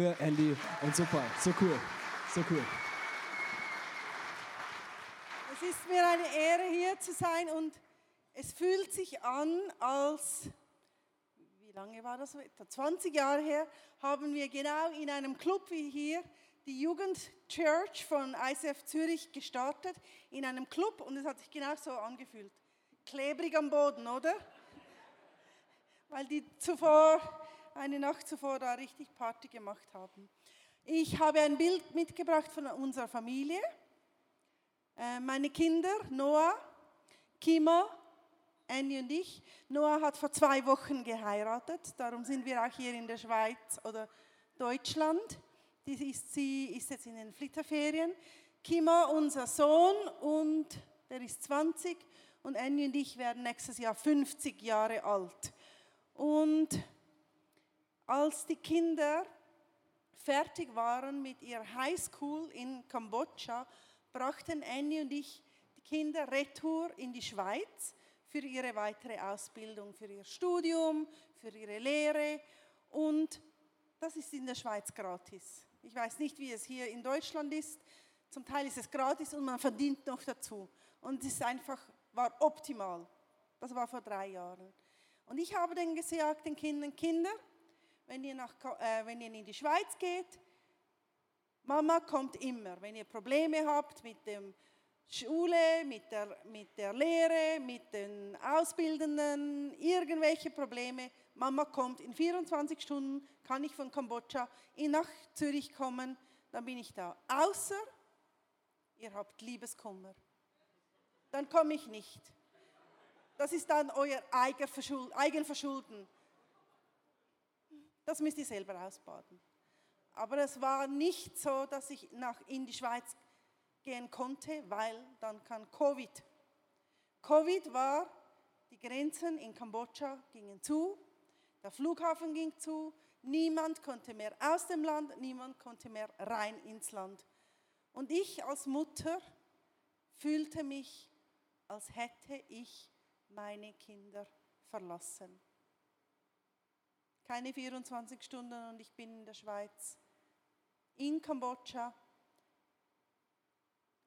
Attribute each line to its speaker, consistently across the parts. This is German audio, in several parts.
Speaker 1: Andy und super, so cool, so cool.
Speaker 2: Es ist mir eine Ehre, hier zu sein und es fühlt sich an, als, wie lange war das? Etwa 20 Jahre her, haben wir genau in einem Club wie hier die Jugendchurch von ICF Zürich gestartet, in einem Club und es hat sich genau so angefühlt. Klebrig am Boden, oder? Weil die zuvor eine Nacht zuvor da richtig Party gemacht haben. Ich habe ein Bild mitgebracht von unserer Familie. Äh, meine Kinder, Noah, Kimo, Annie und ich. Noah hat vor zwei Wochen geheiratet, darum sind wir auch hier in der Schweiz oder Deutschland. Sie ist jetzt in den Flitterferien. Kimo, unser Sohn, und der ist 20 und Annie und ich werden nächstes Jahr 50 Jahre alt. Und als die Kinder fertig waren mit ihrer Highschool in Kambodscha, brachten Annie und ich die Kinder retour in die Schweiz für ihre weitere Ausbildung, für ihr Studium, für ihre Lehre. Und das ist in der Schweiz gratis. Ich weiß nicht, wie es hier in Deutschland ist. Zum Teil ist es gratis und man verdient noch dazu. Und es ist einfach, war optimal. Das war vor drei Jahren. Und ich habe dann gesagt den Kindern, Kinder, wenn ihr, nach, äh, wenn ihr in die Schweiz geht, Mama kommt immer. Wenn ihr Probleme habt mit der Schule, mit der, mit der Lehre, mit den Ausbildenden, irgendwelche Probleme, Mama kommt in 24 Stunden, kann ich von Kambodscha nach Zürich kommen, dann bin ich da. Außer ihr habt Liebeskummer. Dann komme ich nicht. Das ist dann euer Eigenverschulden. Das müsst ihr selber ausbaden. Aber es war nicht so, dass ich nach in die Schweiz gehen konnte, weil dann kann Covid. Covid war, die Grenzen in Kambodscha gingen zu, der Flughafen ging zu, niemand konnte mehr aus dem Land, niemand konnte mehr rein ins Land. Und ich als Mutter fühlte mich, als hätte ich meine Kinder verlassen keine 24 Stunden und ich bin in der Schweiz, in Kambodscha.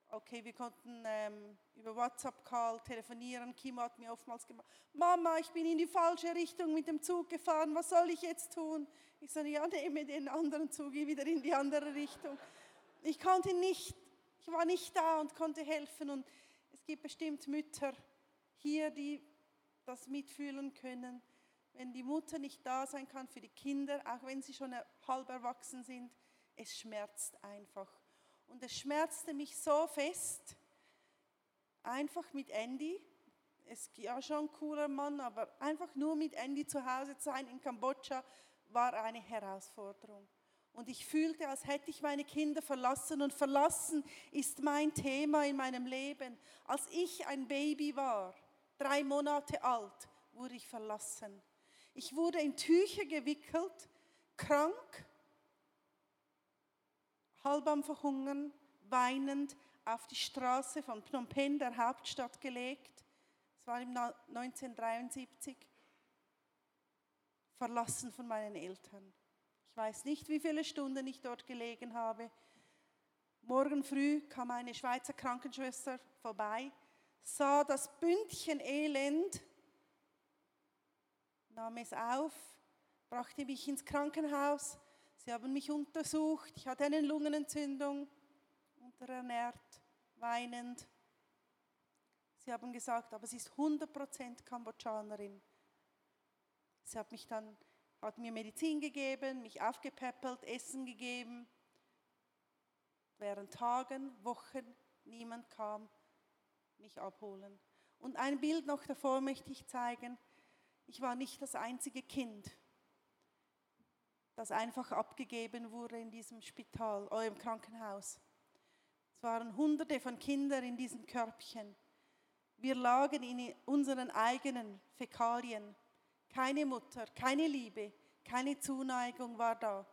Speaker 2: Okay, wir konnten ähm, über WhatsApp-Call telefonieren. Kim hat mir oftmals gemacht, Mama, ich bin in die falsche Richtung mit dem Zug gefahren, was soll ich jetzt tun? Ich sage, ja, nehme den anderen Zug wieder in die andere Richtung. Ich konnte nicht, ich war nicht da und konnte helfen und es gibt bestimmt Mütter hier, die das mitfühlen können wenn die Mutter nicht da sein kann für die Kinder, auch wenn sie schon halb erwachsen sind, es schmerzt einfach. Und es schmerzte mich so fest, einfach mit Andy, es ist ja schon ein cooler Mann, aber einfach nur mit Andy zu Hause zu sein in Kambodscha war eine Herausforderung. Und ich fühlte, als hätte ich meine Kinder verlassen. Und verlassen ist mein Thema in meinem Leben. Als ich ein Baby war, drei Monate alt, wurde ich verlassen. Ich wurde in Tücher gewickelt, krank, halb am Verhungern, weinend auf die Straße von Phnom Penh, der Hauptstadt, gelegt. Es war im 1973. Verlassen von meinen Eltern. Ich weiß nicht, wie viele Stunden ich dort gelegen habe. Morgen früh kam eine Schweizer Krankenschwester vorbei, sah das Bündchen Elend nahm es auf, brachte mich ins Krankenhaus. Sie haben mich untersucht. Ich hatte eine Lungenentzündung, unterernährt, weinend. Sie haben gesagt, aber sie ist 100% Kambodschanerin. Sie hat mich dann, hat mir Medizin gegeben, mich aufgepäppelt, Essen gegeben. Während Tagen, Wochen, niemand kam mich abholen. Und ein Bild noch davor möchte ich zeigen. Ich war nicht das einzige Kind, das einfach abgegeben wurde in diesem Spital oder im Krankenhaus. Es waren hunderte von Kindern in diesen Körbchen. Wir lagen in unseren eigenen Fäkalien. Keine Mutter, keine Liebe, keine Zuneigung war da.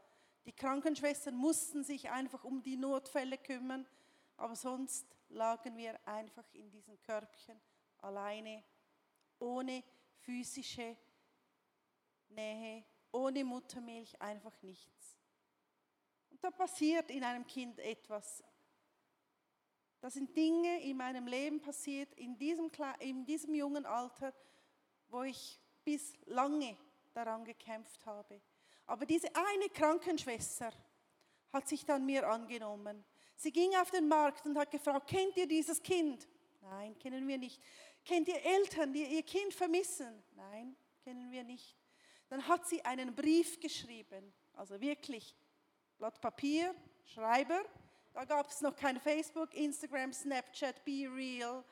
Speaker 2: Die Krankenschwestern mussten sich einfach um die Notfälle kümmern, aber sonst lagen wir einfach in diesen Körbchen alleine, ohne physische Nähe, ohne Muttermilch einfach nichts. Und da passiert in einem Kind etwas. Da sind Dinge in meinem Leben passiert, in diesem, in diesem jungen Alter, wo ich bis lange daran gekämpft habe. Aber diese eine Krankenschwester hat sich dann mir angenommen. Sie ging auf den Markt und hat gefragt, kennt ihr dieses Kind? Nein, kennen wir nicht. Kennt ihr Eltern, die ihr Kind vermissen? Nein, kennen wir nicht. Dann hat sie einen Brief geschrieben, also wirklich Blatt Papier, Schreiber. Da gab es noch kein Facebook, Instagram, Snapchat, Be Real,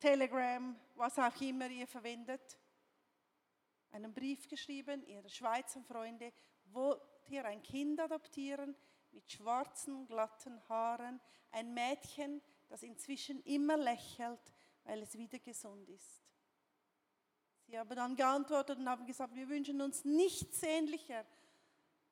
Speaker 2: Telegram, was auch immer ihr verwendet. Einen Brief geschrieben, ihre Schweizer Freunde, wollt ihr ein Kind adoptieren mit schwarzen, glatten Haaren, ein Mädchen, das inzwischen immer lächelt, weil es wieder gesund ist. Sie haben dann geantwortet und haben gesagt, wir wünschen uns nichts sehnlicher,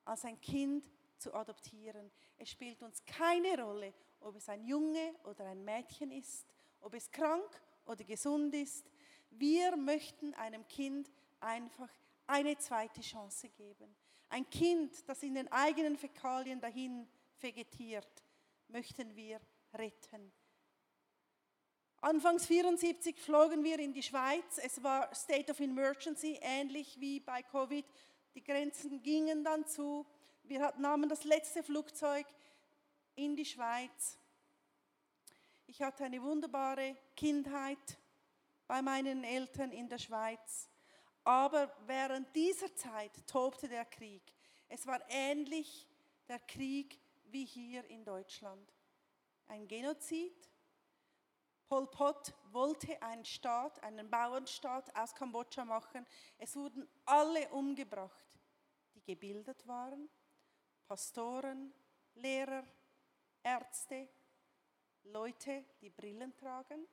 Speaker 2: als ein Kind zu adoptieren. Es spielt uns keine Rolle, ob es ein Junge oder ein Mädchen ist, ob es krank oder gesund ist. Wir möchten einem Kind einfach eine zweite Chance geben. Ein Kind, das in den eigenen Fäkalien dahin vegetiert, möchten wir retten. Anfangs 74 flogen wir in die Schweiz. Es war State of Emergency, ähnlich wie bei Covid. Die Grenzen gingen dann zu. Wir nahmen das letzte Flugzeug in die Schweiz. Ich hatte eine wunderbare Kindheit bei meinen Eltern in der Schweiz. Aber während dieser Zeit tobte der Krieg. Es war ähnlich der Krieg wie hier in Deutschland. Ein Genozid, Pol Pot wollte einen Staat, einen Bauernstaat aus Kambodscha machen. Es wurden alle umgebracht, die gebildet waren. Pastoren, Lehrer, Ärzte, Leute, die Brillen tragen.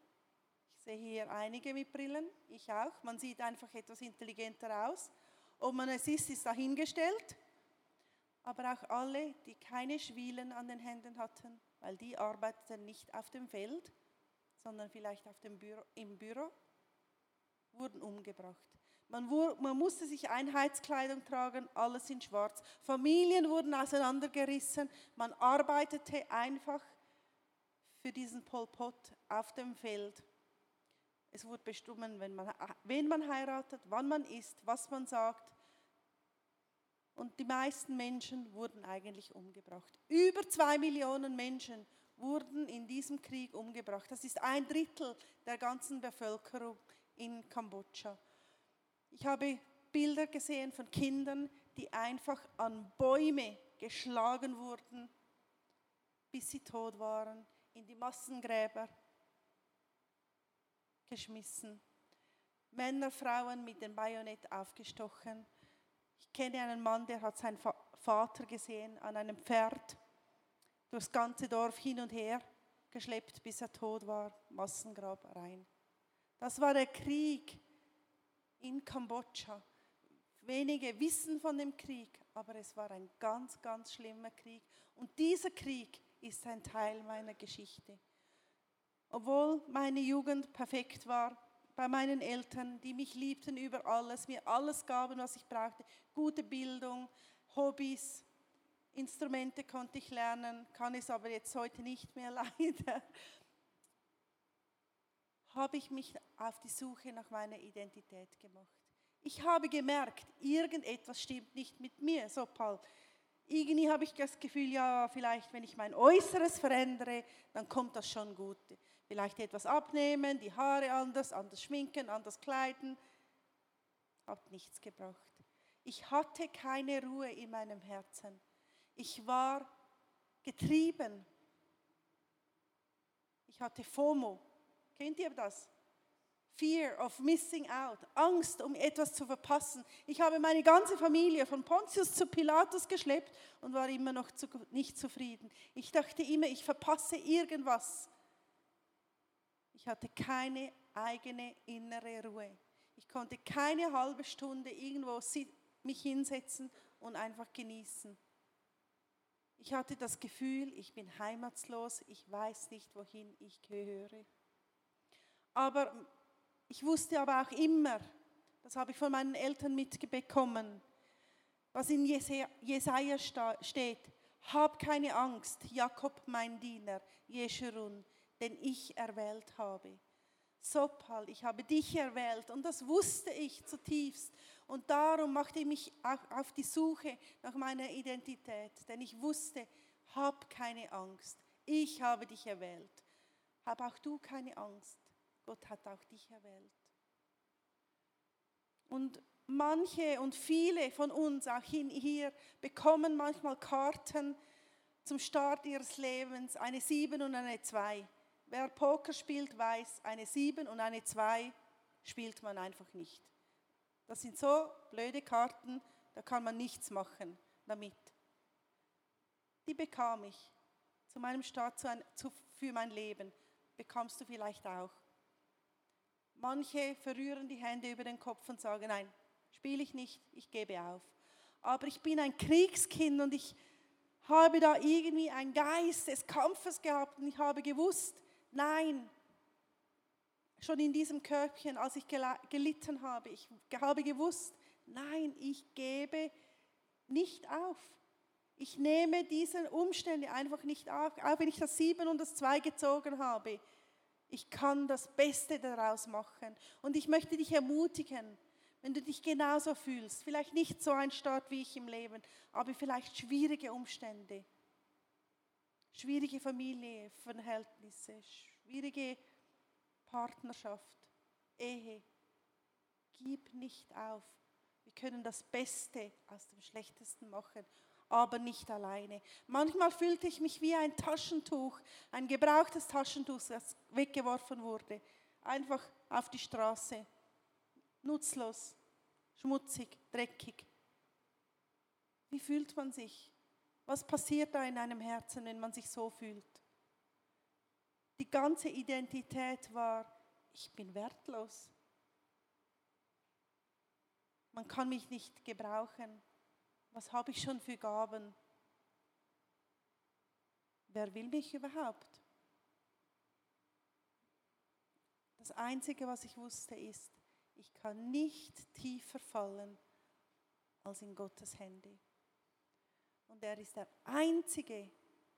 Speaker 2: Ich sehe hier einige mit Brillen, ich auch. Man sieht einfach etwas intelligenter aus. Ob man es ist, ist dahingestellt. Aber auch alle, die keine Schwielen an den Händen hatten, weil die arbeiteten nicht auf dem Feld, sondern vielleicht auf dem Büro, im Büro, wurden umgebracht. Man, man, musste sich Einheitskleidung tragen, alles in schwarz. Familien wurden auseinandergerissen. Man arbeitete einfach für diesen Pol Pot auf dem Feld. Es wurde bestimmt, wenn man, wen man heiratet, wann man isst, was man sagt. Und die meisten Menschen wurden eigentlich umgebracht. Über zwei Millionen Menschen wurden in diesem Krieg umgebracht. Das ist ein Drittel der ganzen Bevölkerung in Kambodscha. Ich habe Bilder gesehen von Kindern, die einfach an Bäume geschlagen wurden, bis sie tot waren, in die Massengräber geschmissen. Männer, Frauen mit dem Bajonett aufgestochen. Ich kenne einen Mann, der hat seinen Vater gesehen an einem Pferd durchs ganze Dorf hin und her geschleppt, bis er tot war, Massengrab rein. Das war der Krieg in Kambodscha. Wenige wissen von dem Krieg, aber es war ein ganz, ganz schlimmer Krieg. Und dieser Krieg ist ein Teil meiner Geschichte. Obwohl meine Jugend perfekt war, bei meinen Eltern, die mich liebten über alles, mir alles gaben, was ich brauchte, gute Bildung, Hobbys, Instrumente konnte ich lernen, kann es aber jetzt heute nicht mehr leider. Habe ich mich auf die Suche nach meiner Identität gemacht. Ich habe gemerkt, irgendetwas stimmt nicht mit mir. So, Paul, irgendwie habe ich das Gefühl, ja, vielleicht, wenn ich mein Äußeres verändere, dann kommt das schon gut. Vielleicht etwas abnehmen, die Haare anders, anders schminken, anders kleiden. Hat nichts gebracht. Ich hatte keine Ruhe in meinem Herzen. Ich war getrieben. Ich hatte FOMO. Kennt ihr das? Fear of missing out, Angst, um etwas zu verpassen. Ich habe meine ganze Familie von Pontius zu Pilatus geschleppt und war immer noch zu, nicht zufrieden. Ich dachte immer, ich verpasse irgendwas. Ich hatte keine eigene innere Ruhe. Ich konnte keine halbe Stunde irgendwo mich hinsetzen und einfach genießen. Ich hatte das Gefühl, ich bin heimatslos, ich weiß nicht, wohin ich gehöre. Aber ich wusste aber auch immer, das habe ich von meinen Eltern mitbekommen, was in Jesaja steht. Hab keine Angst, Jakob mein Diener, Jeschurun, den ich erwählt habe. Sopal, ich habe dich erwählt und das wusste ich zutiefst. Und darum machte ich mich auf die Suche nach meiner Identität, denn ich wusste, hab keine Angst, ich habe dich erwählt. Hab auch du keine Angst, Gott hat auch dich erwählt. Und manche und viele von uns, auch hier, bekommen manchmal Karten zum Start ihres Lebens, eine 7 und eine 2. Wer Poker spielt, weiß, eine 7 und eine 2 spielt man einfach nicht. Das sind so blöde Karten, da kann man nichts machen damit. Die bekam ich zu meinem Start für mein Leben. Bekommst du vielleicht auch. Manche verrühren die Hände über den Kopf und sagen, nein, spiele ich nicht, ich gebe auf. Aber ich bin ein Kriegskind und ich habe da irgendwie einen Geist des Kampfes gehabt und ich habe gewusst, nein, schon in diesem Körbchen, als ich gelitten habe, ich habe gewusst, nein, ich gebe nicht auf. Ich nehme diese Umstände einfach nicht auf, auch wenn ich das Sieben und das Zwei gezogen habe. Ich kann das Beste daraus machen. Und ich möchte dich ermutigen, wenn du dich genauso fühlst, vielleicht nicht so ein Start wie ich im Leben, aber vielleicht schwierige Umstände, schwierige Familienverhältnisse, schwierige Partnerschaft, Ehe. Gib nicht auf. Wir können das Beste aus dem Schlechtesten machen aber nicht alleine. Manchmal fühlte ich mich wie ein Taschentuch, ein gebrauchtes Taschentuch, das weggeworfen wurde. Einfach auf die Straße. Nutzlos, schmutzig, dreckig. Wie fühlt man sich? Was passiert da in einem Herzen, wenn man sich so fühlt? Die ganze Identität war, ich bin wertlos. Man kann mich nicht gebrauchen. Was habe ich schon für Gaben? Wer will mich überhaupt? Das Einzige, was ich wusste, ist, ich kann nicht tiefer fallen als in Gottes Hände. Und er ist der Einzige,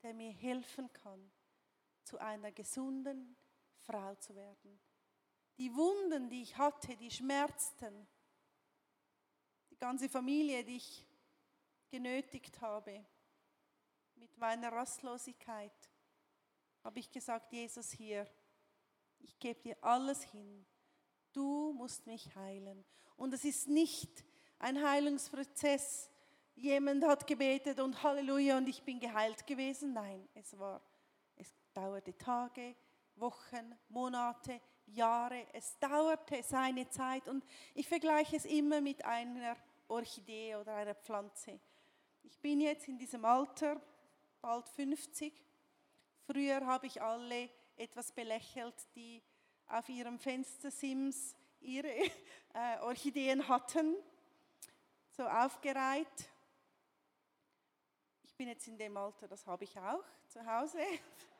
Speaker 2: der mir helfen kann, zu einer gesunden Frau zu werden. Die Wunden, die ich hatte, die schmerzten, die ganze Familie, die ich genötigt habe, mit meiner Rastlosigkeit, habe ich gesagt, Jesus hier, ich gebe dir alles hin. Du musst mich heilen. Und es ist nicht ein Heilungsprozess. Jemand hat gebetet und Halleluja und ich bin geheilt gewesen. Nein, es war, dauerte Tage, Wochen, Monate, Jahre. Es dauerte seine Zeit und ich vergleiche es immer mit einer Orchidee oder einer Pflanze. Ich bin jetzt in diesem Alter, bald 50. Früher habe ich alle etwas belächelt, die auf ihrem Fenstersims ihre äh, Orchideen hatten, so aufgereiht. Ich bin jetzt in dem Alter, das habe ich auch zu Hause,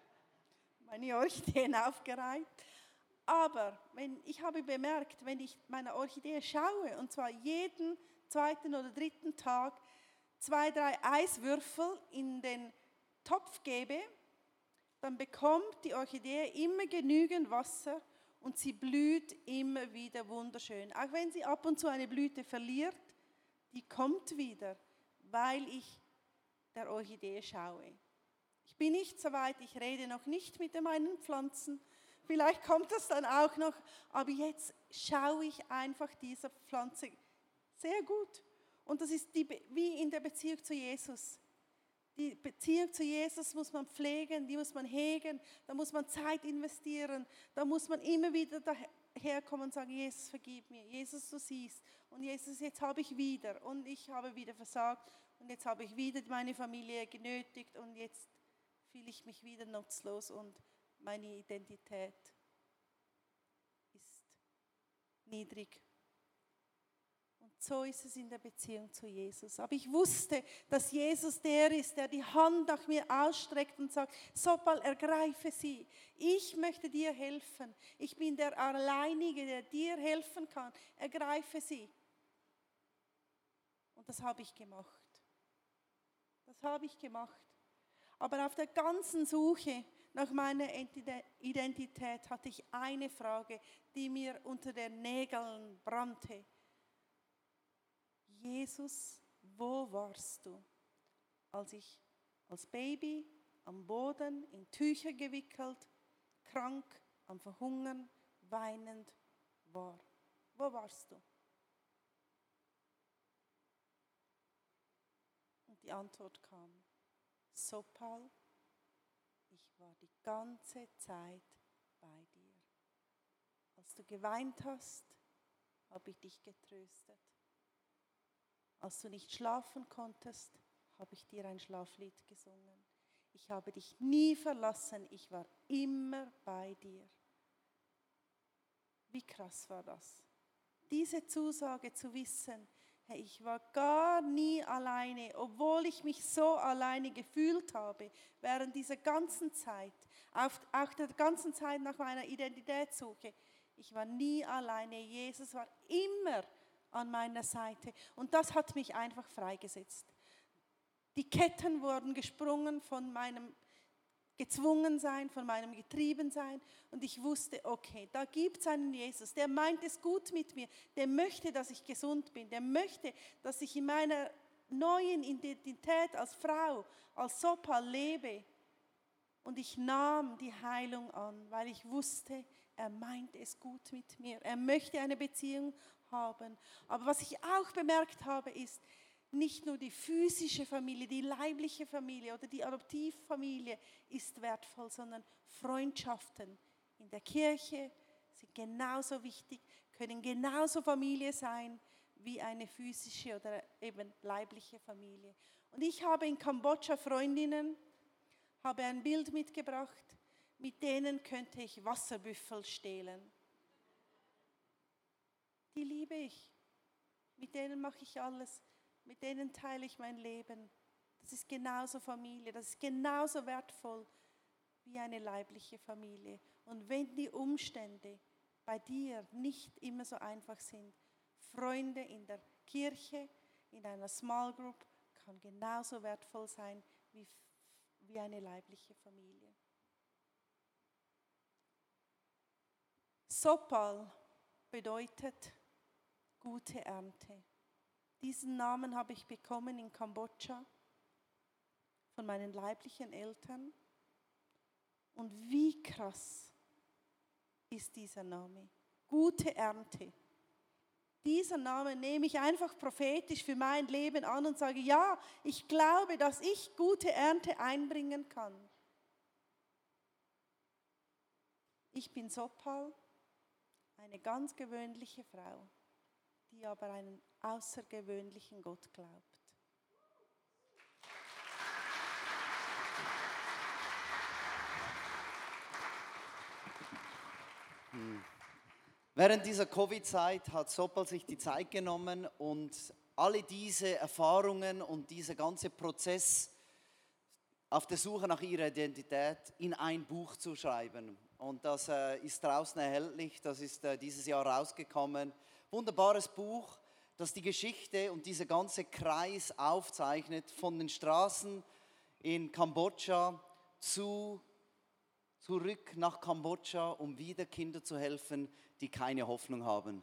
Speaker 2: meine Orchideen aufgereiht. Aber wenn, ich habe bemerkt, wenn ich meine Orchidee schaue, und zwar jeden zweiten oder dritten Tag, zwei, drei Eiswürfel in den Topf gebe, dann bekommt die Orchidee immer genügend Wasser und sie blüht immer wieder wunderschön. Auch wenn sie ab und zu eine Blüte verliert, die kommt wieder, weil ich der Orchidee schaue. Ich bin nicht so weit, ich rede noch nicht mit meinen Pflanzen. Vielleicht kommt das dann auch noch, aber jetzt schaue ich einfach dieser Pflanze sehr gut. Und das ist die, wie in der Beziehung zu Jesus. Die Beziehung zu Jesus muss man pflegen, die muss man hegen, da muss man Zeit investieren, da muss man immer wieder daherkommen und sagen, Jesus, vergib mir, Jesus, du siehst. Und Jesus, jetzt habe ich wieder und ich habe wieder versagt und jetzt habe ich wieder meine Familie genötigt und jetzt fühle ich mich wieder nutzlos und meine Identität ist niedrig so ist es in der Beziehung zu Jesus. Aber ich wusste, dass Jesus der ist, der die Hand nach mir ausstreckt und sagt, Sopal, ergreife sie. Ich möchte dir helfen. Ich bin der Alleinige, der dir helfen kann. Ergreife sie. Und das habe ich gemacht. Das habe ich gemacht. Aber auf der ganzen Suche nach meiner Identität hatte ich eine Frage, die mir unter den Nägeln brannte. Jesus, wo warst du, als ich als Baby am Boden in Tücher gewickelt, krank, am Verhungern, weinend war? Wo warst du? Und die Antwort kam, Sopal, ich war die ganze Zeit bei dir. Als du geweint hast, habe ich dich getröstet. Als du nicht schlafen konntest, habe ich dir ein Schlaflied gesungen. Ich habe dich nie verlassen, ich war immer bei dir. Wie krass war das? Diese Zusage zu wissen, ich war gar nie alleine, obwohl ich mich so alleine gefühlt habe während dieser ganzen Zeit, auch der ganzen Zeit nach meiner Identitätssuche. Ich war nie alleine. Jesus war immer an meiner Seite. Und das hat mich einfach freigesetzt. Die Ketten wurden gesprungen von meinem gezwungen sein, von meinem getrieben sein. Und ich wusste, okay, da gibt es einen Jesus, der meint es gut mit mir, der möchte, dass ich gesund bin, der möchte, dass ich in meiner neuen Identität als Frau, als Sopa lebe. Und ich nahm die Heilung an, weil ich wusste, er meint es gut mit mir. Er möchte eine Beziehung haben. Aber was ich auch bemerkt habe, ist, nicht nur die physische Familie, die leibliche Familie oder die Adoptivfamilie ist wertvoll, sondern Freundschaften in der Kirche sind genauso wichtig, können genauso Familie sein wie eine physische oder eben leibliche Familie. Und ich habe in Kambodscha Freundinnen, habe ein Bild mitgebracht, mit denen könnte ich Wasserbüffel stehlen. Die liebe ich. Mit denen mache ich alles mit denen teile ich mein Leben. Das ist genauso Familie, das ist genauso wertvoll wie eine leibliche Familie. Und wenn die Umstände bei dir nicht immer so einfach sind, Freunde in der Kirche, in einer Small Group kann genauso wertvoll sein wie, wie eine leibliche Familie. Sopal bedeutet gute Ernte. Diesen Namen habe ich bekommen in Kambodscha von meinen leiblichen Eltern. Und wie krass ist dieser Name? Gute Ernte. Dieser Name nehme ich einfach prophetisch für mein Leben an und sage, ja, ich glaube, dass ich gute Ernte einbringen kann. Ich bin Sopal, eine ganz gewöhnliche Frau die aber einen außergewöhnlichen Gott glaubt.
Speaker 3: Hm. Während dieser Covid-Zeit hat Sopal sich die Zeit genommen und alle diese Erfahrungen und dieser ganze Prozess auf der Suche nach ihrer Identität in ein Buch zu schreiben. Und das äh, ist draußen erhältlich, das ist äh, dieses Jahr rausgekommen wunderbares Buch, das die Geschichte und dieser ganze Kreis aufzeichnet von den Straßen in Kambodscha zu, zurück nach Kambodscha, um wieder Kinder zu helfen, die keine Hoffnung haben.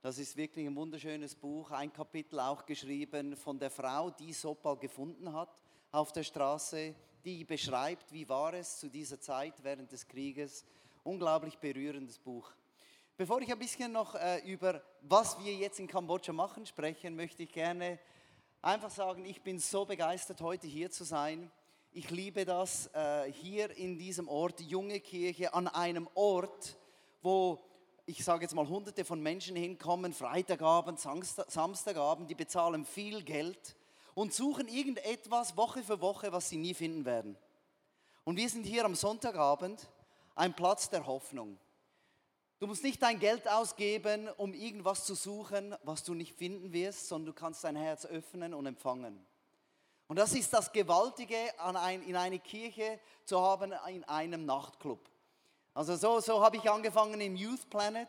Speaker 3: Das ist wirklich ein wunderschönes Buch, ein Kapitel auch geschrieben von der Frau, die Sopal gefunden hat auf der Straße, die beschreibt, wie war es zu dieser Zeit während des Krieges. Unglaublich berührendes Buch. Bevor ich ein bisschen noch äh, über was wir jetzt in Kambodscha machen sprechen, möchte ich gerne einfach sagen, ich bin so begeistert, heute hier zu sein. Ich liebe das, äh, hier in diesem Ort, junge Kirche, an einem Ort, wo ich sage jetzt mal hunderte von Menschen hinkommen, Freitagabend, Samstagabend, die bezahlen viel Geld und suchen irgendetwas Woche für Woche, was sie nie finden werden. Und wir sind hier am Sonntagabend, ein Platz der Hoffnung. Du musst nicht dein Geld ausgeben, um irgendwas zu suchen, was du nicht finden wirst, sondern du kannst dein Herz öffnen und empfangen. Und das ist das Gewaltige, ein, in eine Kirche zu haben, in einem Nachtclub. Also so, so habe ich angefangen im Youth Planet,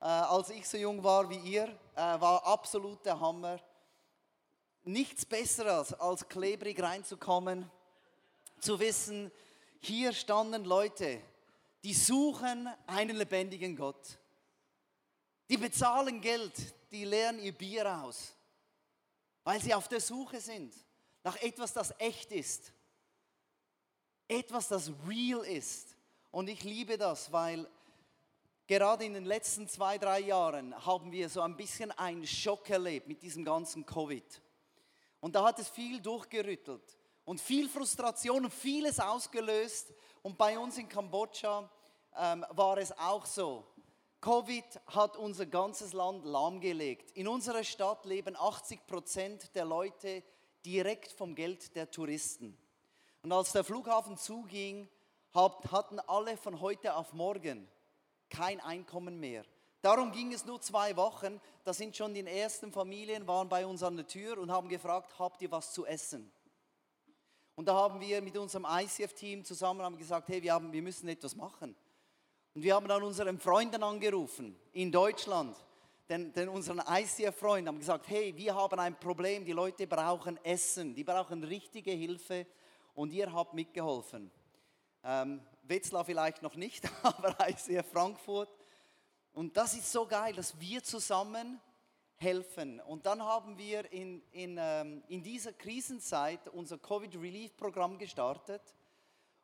Speaker 3: äh, als ich so jung war wie ihr, äh, war absolut der Hammer. Nichts Besseres, als klebrig reinzukommen, zu wissen, hier standen Leute, die suchen einen lebendigen Gott. Die bezahlen Geld, die leeren ihr Bier aus, weil sie auf der Suche sind nach etwas, das echt ist. Etwas, das real ist. Und ich liebe das, weil gerade in den letzten zwei, drei Jahren haben wir so ein bisschen einen Schock erlebt mit diesem ganzen Covid. Und da hat es viel durchgerüttelt und viel Frustration und vieles ausgelöst. Und bei uns in Kambodscha ähm, war es auch so. Covid hat unser ganzes Land lahmgelegt. In unserer Stadt leben 80 Prozent der Leute direkt vom Geld der Touristen. Und als der Flughafen zuging, hatten alle von heute auf morgen kein Einkommen mehr. Darum ging es nur zwei Wochen. Da sind schon die ersten Familien waren bei uns an der Tür und haben gefragt, habt ihr was zu essen? Und da haben wir mit unserem ICF-Team zusammen haben gesagt, hey, wir, haben, wir müssen etwas machen. Und wir haben dann unseren Freunden angerufen in Deutschland, denn, denn unseren ICF-Freund haben gesagt, hey, wir haben ein Problem, die Leute brauchen Essen, die brauchen richtige Hilfe und ihr habt mitgeholfen. Ähm, Wetzlar vielleicht noch nicht, aber ICF Frankfurt. Und das ist so geil, dass wir zusammen helfen. Und dann haben wir in, in, ähm, in dieser Krisenzeit unser Covid-Relief-Programm gestartet.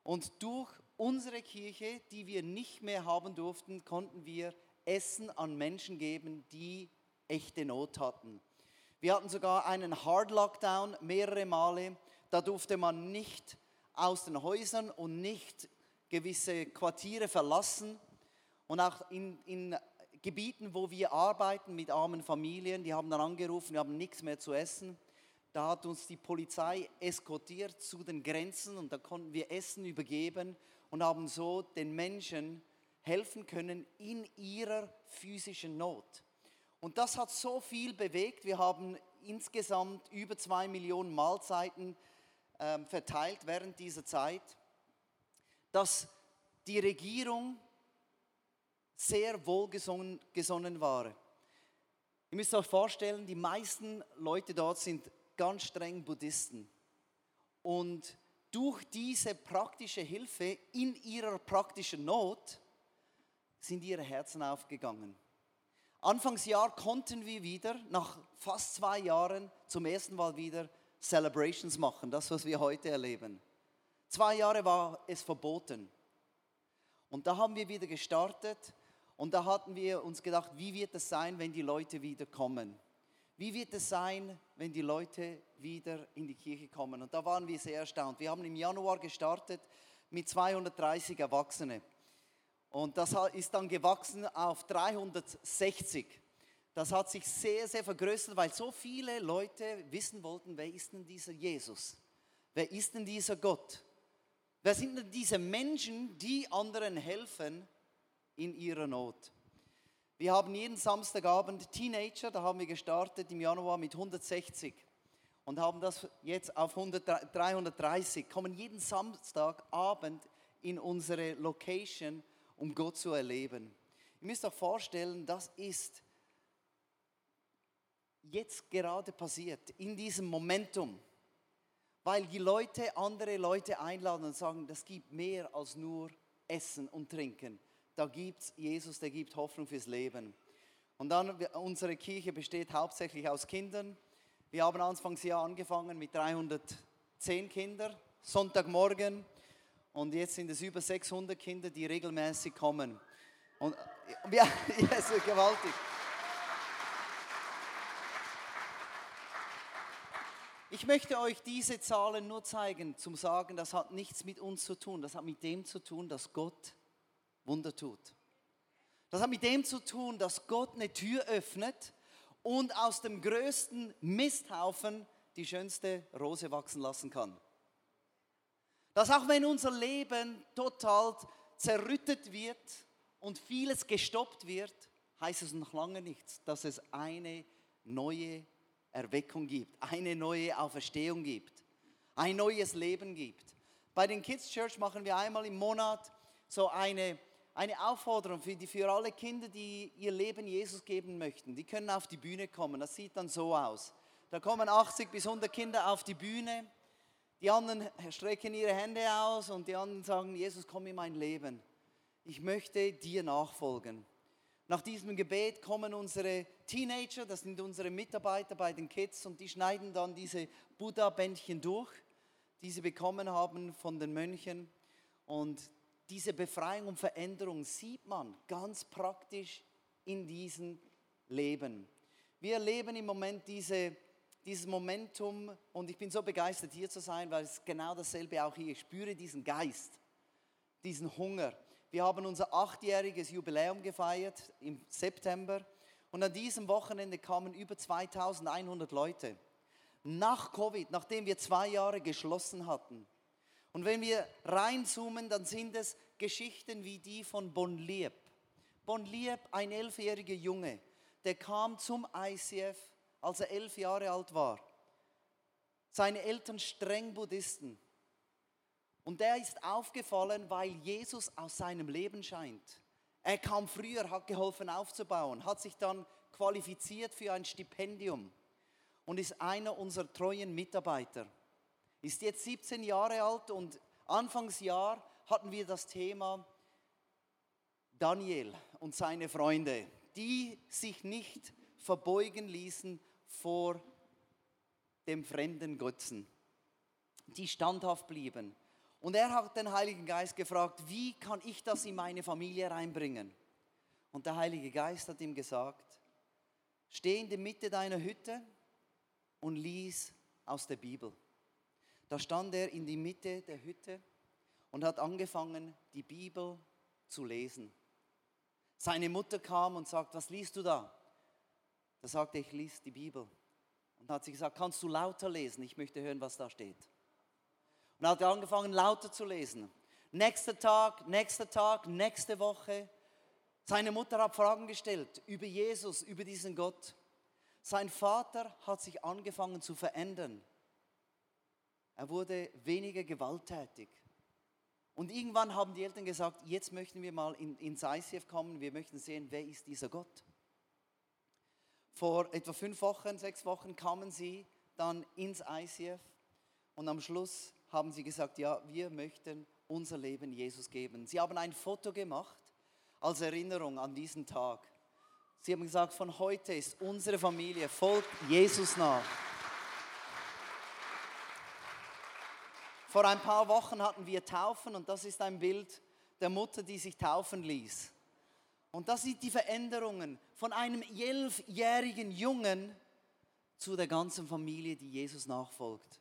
Speaker 3: Und durch unsere Kirche, die wir nicht mehr haben durften, konnten wir Essen an Menschen geben, die echte Not hatten. Wir hatten sogar einen Hard Lockdown mehrere Male. Da durfte man nicht aus den Häusern und nicht gewisse Quartiere verlassen. Und auch in, in Gebieten, wo wir arbeiten mit armen Familien, die haben dann angerufen, wir haben nichts mehr zu essen. Da hat uns die Polizei eskortiert zu den Grenzen und da konnten wir Essen übergeben und haben so den Menschen helfen können in ihrer physischen Not. Und das hat so viel bewegt. Wir haben insgesamt über zwei Millionen Mahlzeiten äh, verteilt während dieser Zeit, dass die Regierung sehr wohlgesonnen war. Ihr müsst euch vorstellen, die meisten Leute dort sind ganz streng Buddhisten. Und durch diese praktische Hilfe in ihrer praktischen Not sind ihre Herzen aufgegangen. Anfangsjahr konnten wir wieder, nach fast zwei Jahren, zum ersten Mal wieder Celebrations machen, das, was wir heute erleben. Zwei Jahre war es verboten. Und da haben wir wieder gestartet und da hatten wir uns gedacht, wie wird es sein, wenn die Leute wieder kommen? Wie wird es sein, wenn die Leute wieder in die Kirche kommen? Und da waren wir sehr erstaunt. Wir haben im Januar gestartet mit 230 Erwachsenen. Und das ist dann gewachsen auf 360. Das hat sich sehr, sehr vergrößert, weil so viele Leute wissen wollten, wer ist denn dieser Jesus? Wer ist denn dieser Gott? Wer sind denn diese Menschen, die anderen helfen, in ihrer Not. Wir haben jeden Samstagabend Teenager, da haben wir gestartet im Januar mit 160 und haben das jetzt auf 100, 330, kommen jeden Samstagabend in unsere Location, um Gott zu erleben. Ihr müsst euch vorstellen, das ist jetzt gerade passiert, in diesem Momentum, weil die Leute andere Leute einladen und sagen, das gibt mehr als nur Essen und Trinken da gibt es Jesus, der gibt Hoffnung fürs Leben. Und dann, unsere Kirche besteht hauptsächlich aus Kindern. Wir haben Anfangsjahr angefangen mit 310 Kindern, Sonntagmorgen. Und jetzt sind es über 600 Kinder, die regelmäßig kommen. Und ja, es ist gewaltig. Ich möchte euch diese Zahlen nur zeigen, zum sagen, das hat nichts mit uns zu tun. Das hat mit dem zu tun, dass Gott Wunder tut. Das hat mit dem zu tun, dass Gott eine Tür öffnet und aus dem größten Misthaufen die schönste Rose wachsen lassen kann. Dass auch wenn unser Leben total zerrüttet wird und vieles gestoppt wird, heißt es noch lange nichts, dass es eine neue Erweckung gibt, eine neue Auferstehung gibt, ein neues Leben gibt. Bei den Kids Church machen wir einmal im Monat so eine eine Aufforderung für, die, für alle Kinder, die ihr Leben Jesus geben möchten. Die können auf die Bühne kommen. Das sieht dann so aus. Da kommen 80 bis 100 Kinder auf die Bühne. Die anderen strecken ihre Hände aus und die anderen sagen, Jesus, komm in mein Leben. Ich möchte dir nachfolgen. Nach diesem Gebet kommen unsere Teenager, das sind unsere Mitarbeiter bei den Kids, und die schneiden dann diese Buddha-Bändchen durch, die sie bekommen haben von den Mönchen. Und diese Befreiung und Veränderung sieht man ganz praktisch in diesem Leben. Wir erleben im Moment diese, dieses Momentum und ich bin so begeistert hier zu sein, weil es genau dasselbe auch hier. Ich spüre diesen Geist, diesen Hunger. Wir haben unser achtjähriges Jubiläum gefeiert im September und an diesem Wochenende kamen über 2100 Leute. Nach Covid, nachdem wir zwei Jahre geschlossen hatten. Und wenn wir reinzoomen, dann sind es Geschichten wie die von Bon Lieb. Bon Lieb, ein elfjähriger Junge, der kam zum ICF, als er elf Jahre alt war. Seine Eltern streng Buddhisten. Und der ist aufgefallen, weil Jesus aus seinem Leben scheint. Er kam früher, hat geholfen aufzubauen, hat sich dann qualifiziert für ein Stipendium und ist einer unserer treuen Mitarbeiter. Ist jetzt 17 Jahre alt und Anfangsjahr hatten wir das Thema Daniel und seine Freunde, die sich nicht verbeugen ließen vor dem fremden Götzen, die standhaft blieben. Und er hat den Heiligen Geist gefragt, wie kann ich das in meine Familie reinbringen? Und der Heilige Geist hat ihm gesagt, steh in der Mitte deiner Hütte und lies aus der Bibel. Da stand er in die Mitte der Hütte und hat angefangen, die Bibel zu lesen. Seine Mutter kam und sagt, was liest du da? Da sagte ich, lies die Bibel. Und hat sie gesagt, kannst du lauter lesen? Ich möchte hören, was da steht. Und hat er angefangen, lauter zu lesen. Nächster Tag, nächster Tag, nächste Woche. Seine Mutter hat Fragen gestellt über Jesus, über diesen Gott. Sein Vater hat sich angefangen zu verändern. Er wurde weniger gewalttätig. Und irgendwann haben die Eltern gesagt, jetzt möchten wir mal in, ins ICF kommen, wir möchten sehen, wer ist dieser Gott. Vor etwa fünf Wochen, sechs Wochen kamen sie dann ins ICF und am Schluss haben sie gesagt, ja, wir möchten unser Leben Jesus geben. Sie haben ein Foto gemacht als Erinnerung an diesen Tag. Sie haben gesagt, von heute ist unsere Familie folgt Jesus nach. Vor ein paar Wochen hatten wir Taufen und das ist ein Bild der Mutter, die sich taufen ließ. Und das sind die Veränderungen von einem elfjährigen Jungen zu der ganzen Familie, die Jesus nachfolgt.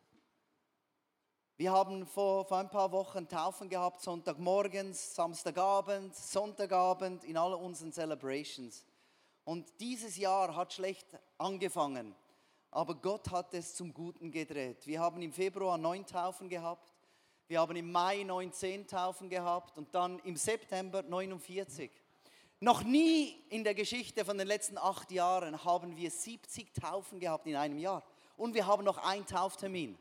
Speaker 3: Wir haben vor, vor ein paar Wochen Taufen gehabt, Sonntagmorgens, Samstagabend, Sonntagabend, in all unseren Celebrations. Und dieses Jahr hat schlecht angefangen, aber Gott hat es zum Guten gedreht. Wir haben im Februar neun Taufen gehabt, wir haben im Mai 19 Taufen gehabt und dann im September 49. Noch nie in der Geschichte von den letzten acht Jahren haben wir 70 Taufen gehabt in einem Jahr. Und wir haben noch einen Tauftermin.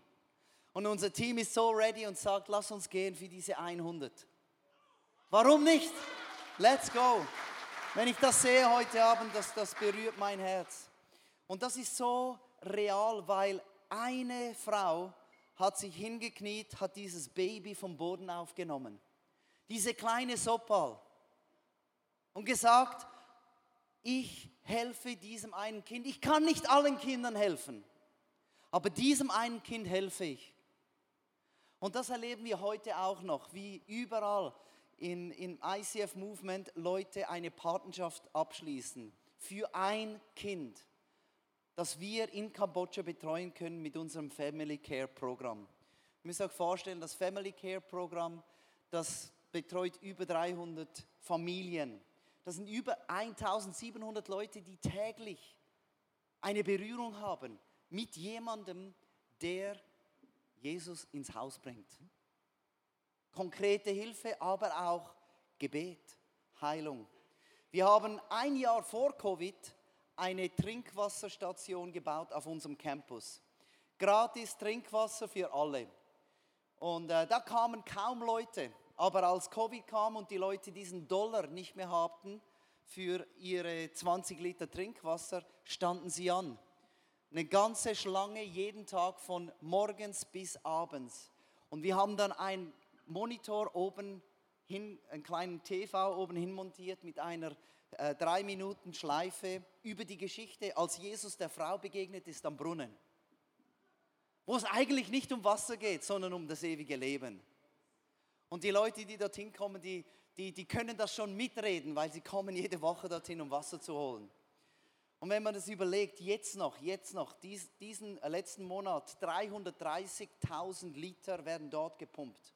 Speaker 3: Und unser Team ist so ready und sagt, lass uns gehen für diese 100. Warum nicht? Let's go. Wenn ich das sehe heute Abend, das, das berührt mein Herz. Und das ist so real, weil eine Frau hat sich hingekniet, hat dieses Baby vom Boden aufgenommen. Diese kleine Sopal. Und gesagt, ich helfe diesem einen Kind. Ich kann nicht allen Kindern helfen, aber diesem einen Kind helfe ich. Und das erleben wir heute auch noch, wie überall in, im ICF Movement Leute eine Partnerschaft abschließen für ein Kind, das wir in Kambodscha betreuen können mit unserem Family Care Programm. Ihr müsst euch vorstellen, das Family Care Programm, das betreut über 300 Familien. Das sind über 1700 Leute, die täglich eine Berührung haben mit jemandem, der Jesus ins Haus bringt. Konkrete Hilfe, aber auch Gebet, Heilung. Wir haben ein Jahr vor Covid eine Trinkwasserstation gebaut auf unserem Campus. Gratis Trinkwasser für alle. Und äh, da kamen kaum Leute. Aber als Covid kam und die Leute diesen Dollar nicht mehr hatten für ihre 20 Liter Trinkwasser, standen sie an. Eine ganze Schlange jeden Tag von morgens bis abends. Und wir haben dann einen Monitor oben hin, einen kleinen TV oben hin montiert mit einer äh, drei Minuten Schleife über die Geschichte, als Jesus der Frau begegnet ist am Brunnen. Wo es eigentlich nicht um Wasser geht, sondern um das ewige Leben. Und die Leute, die dorthin kommen, die, die, die können das schon mitreden, weil sie kommen jede Woche dorthin, um Wasser zu holen. Und wenn man das überlegt, jetzt noch, jetzt noch, dies, diesen letzten Monat, 330.000 Liter werden dort gepumpt.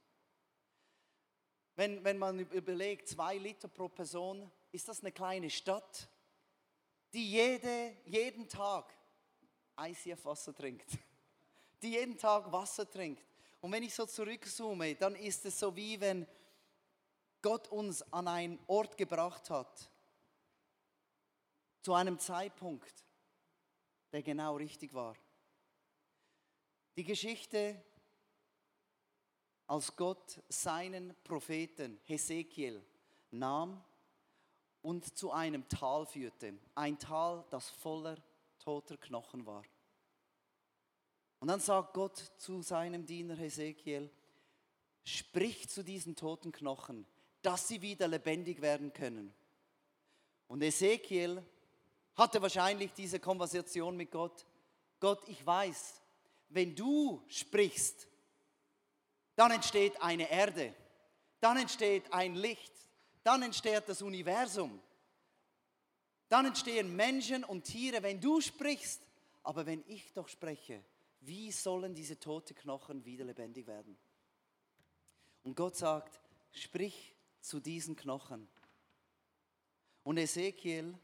Speaker 3: Wenn, wenn man überlegt, zwei Liter pro Person, ist das eine kleine Stadt, die jede, jeden Tag ICF-Wasser trinkt. Die jeden Tag Wasser trinkt. Und wenn ich so zurückzoome, dann ist es so wie wenn Gott uns an einen Ort gebracht hat, zu einem Zeitpunkt, der genau richtig war. Die Geschichte, als Gott seinen Propheten Hesekiel nahm und zu einem Tal führte, ein Tal, das voller toter Knochen war. Und dann sagt Gott zu seinem Diener Hesekiel, sprich zu diesen toten Knochen, dass sie wieder lebendig werden können. Und Ezekiel hatte wahrscheinlich diese Konversation mit Gott. Gott, ich weiß, wenn du sprichst, dann entsteht eine Erde, dann entsteht ein Licht, dann entsteht das Universum, dann entstehen Menschen und Tiere, wenn du sprichst. Aber wenn ich doch spreche, wie sollen diese toten Knochen wieder lebendig werden? Und Gott sagt, sprich zu diesen Knochen. Und Ezekiel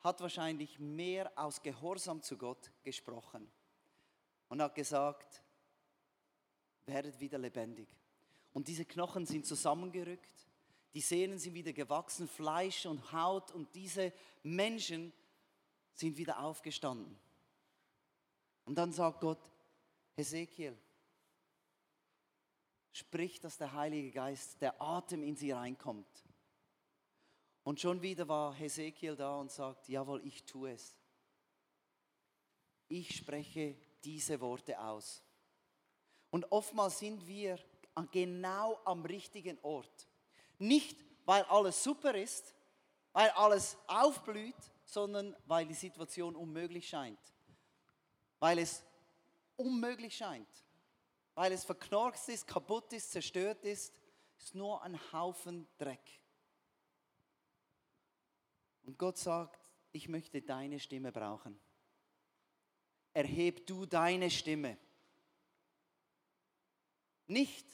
Speaker 3: hat wahrscheinlich mehr aus Gehorsam zu Gott gesprochen und hat gesagt, werdet wieder lebendig. Und diese Knochen sind zusammengerückt, die Sehnen sind wieder gewachsen, Fleisch und Haut und diese Menschen sind wieder aufgestanden. Und dann sagt Gott, Hesekiel, sprich, dass der Heilige Geist, der Atem in sie reinkommt. Und schon wieder war Hesekiel da und sagt, jawohl, ich tue es. Ich spreche diese Worte aus. Und oftmals sind wir genau am richtigen Ort. Nicht, weil alles super ist, weil alles aufblüht, sondern weil die Situation unmöglich scheint. Weil es unmöglich scheint. Weil es verknorkst ist, kaputt ist, zerstört ist, ist nur ein Haufen Dreck. Und Gott sagt, ich möchte deine Stimme brauchen. Erheb du deine Stimme. Nicht,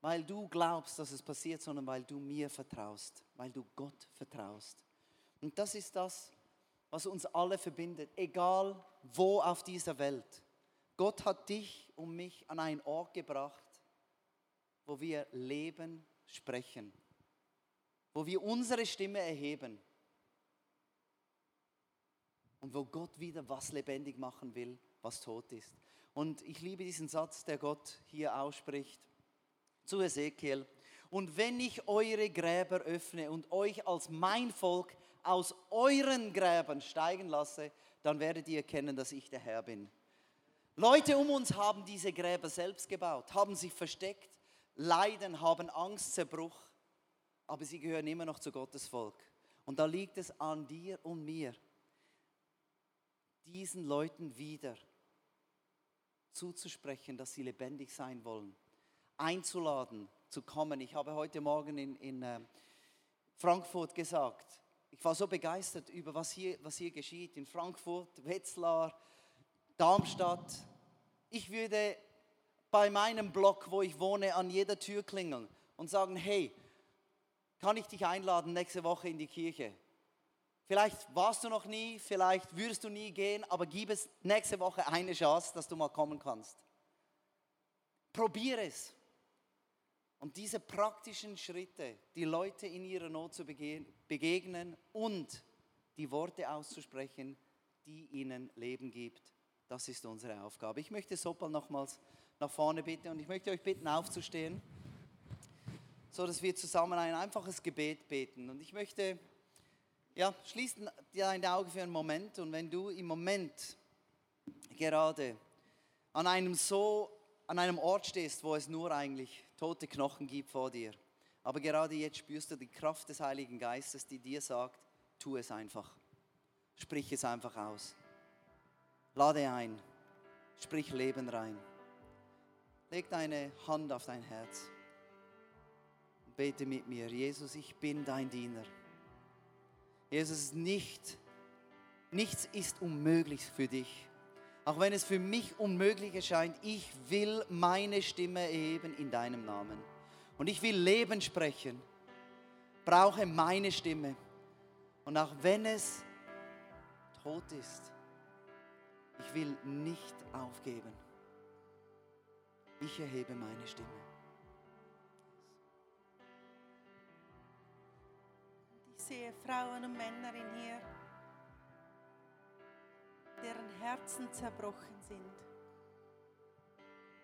Speaker 3: weil du glaubst, dass es passiert, sondern weil du mir vertraust, weil du Gott vertraust. Und das ist das, was uns alle verbindet, egal wo auf dieser Welt. Gott hat dich und mich an einen Ort gebracht, wo wir Leben sprechen, wo wir unsere Stimme erheben und wo Gott wieder was lebendig machen will, was tot ist. Und ich liebe diesen Satz, der Gott hier ausspricht zu Ezekiel. Und wenn ich eure Gräber öffne und euch als mein Volk aus euren Gräbern steigen lasse, dann werdet ihr erkennen, dass ich der Herr bin. Leute um uns haben diese Gräber selbst gebaut, haben sich versteckt, leiden, haben Angst, Zerbruch, aber sie gehören immer noch zu Gottes Volk. Und da liegt es an dir und mir, diesen Leuten wieder zuzusprechen, dass sie lebendig sein wollen, einzuladen, zu kommen. Ich habe heute Morgen in, in äh, Frankfurt gesagt, ich war so begeistert über was hier, was hier geschieht in Frankfurt, Wetzlar, Darmstadt. Ich würde bei meinem Block, wo ich wohne, an jeder Tür klingeln und sagen, hey, kann ich dich einladen nächste Woche in die Kirche? Vielleicht warst du noch nie, vielleicht würdest du nie gehen, aber gib es nächste Woche eine Chance, dass du mal kommen kannst. Probier es. Und diese praktischen Schritte, die Leute in ihrer Not zu begegnen und die Worte auszusprechen, die ihnen Leben gibt, das ist unsere Aufgabe. Ich möchte Sopal nochmals nach vorne bitten und ich möchte euch bitten, aufzustehen, so dass wir zusammen ein einfaches Gebet beten. Und ich möchte ja, schließ deine Augen für einen Moment und wenn du im Moment gerade an einem so, an einem Ort stehst, wo es nur eigentlich tote Knochen gibt vor dir. Aber gerade jetzt spürst du die Kraft des Heiligen Geistes, die dir sagt, tu es einfach. Sprich es einfach aus. Lade ein. Sprich Leben rein. Leg deine Hand auf dein Herz. Bete mit mir. Jesus, ich bin dein Diener. Jesus, nicht, nichts ist unmöglich für dich. Auch wenn es für mich unmöglich erscheint, ich will meine Stimme erheben in deinem Namen. Und ich will Leben sprechen. Brauche meine Stimme. Und auch wenn es tot ist, ich will nicht aufgeben. Ich erhebe meine Stimme.
Speaker 2: Ich sehe Frauen und Männer in hier, deren Herzen zerbrochen sind,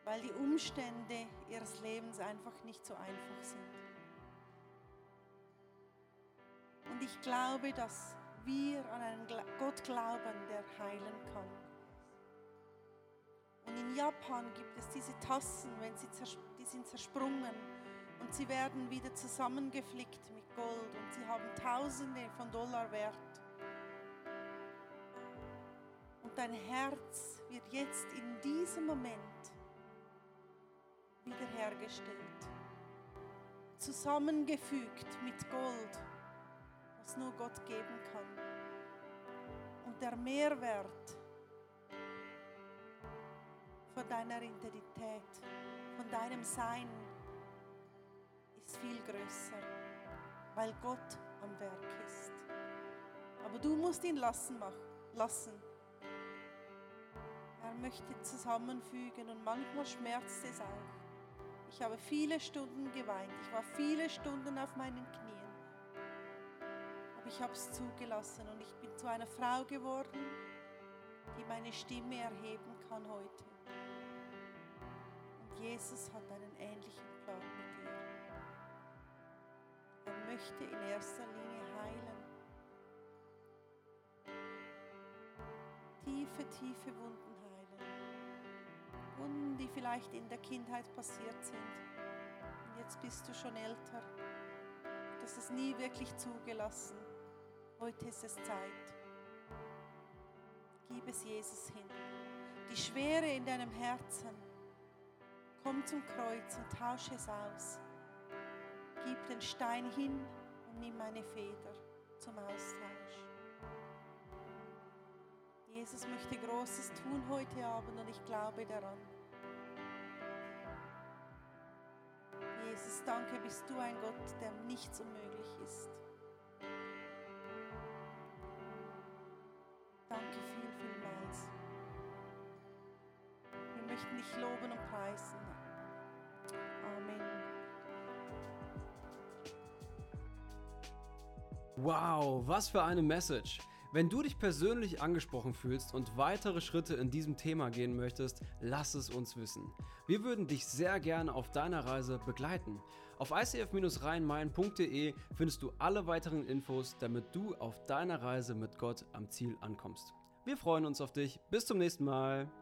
Speaker 2: weil die Umstände ihres Lebens einfach nicht so einfach sind. Und ich glaube, dass wir an einen Gott glauben, der heilen kann. Und in Japan gibt es diese Tassen, wenn sie die sind zersprungen und sie werden wieder zusammengeflickt mit Gold und sie haben Tausende von Dollar wert. Dein Herz wird jetzt in diesem Moment wiederhergestellt, zusammengefügt mit Gold, was nur Gott geben kann. Und der Mehrwert von deiner Identität, von deinem Sein ist viel größer, weil Gott am Werk ist. Aber du musst ihn lassen, lassen. Möchte zusammenfügen und manchmal schmerzt es auch. Ich habe viele Stunden geweint. Ich war viele Stunden auf meinen Knien. Aber ich habe es zugelassen und ich bin zu einer Frau geworden, die meine Stimme erheben kann heute. Jesus hat einen ähnlichen Plan mit dir. Er möchte in erster Linie heilen. Tiefe, tiefe Wunden. Wunden, die vielleicht in der Kindheit passiert sind. Und jetzt bist du schon älter. Das ist nie wirklich zugelassen. Heute ist es Zeit. Gib es Jesus hin. Die Schwere in deinem Herzen Komm zum Kreuz und tausche es aus. Gib den Stein hin und nimm meine Feder zum Austausch. Jesus möchte Großes tun heute Abend und ich glaube daran. Jesus, danke, bist du ein Gott, der nichts unmöglich ist. Danke viel, vielmals. Wir möchten dich loben und preisen.
Speaker 1: Wow, was für eine Message! Wenn du dich persönlich angesprochen fühlst und weitere Schritte in diesem Thema gehen möchtest, lass es uns wissen. Wir würden dich sehr gerne auf deiner Reise begleiten. Auf icf-rheinmain.de findest du alle weiteren Infos, damit du auf deiner Reise mit Gott am Ziel ankommst. Wir freuen uns auf dich. Bis zum nächsten Mal.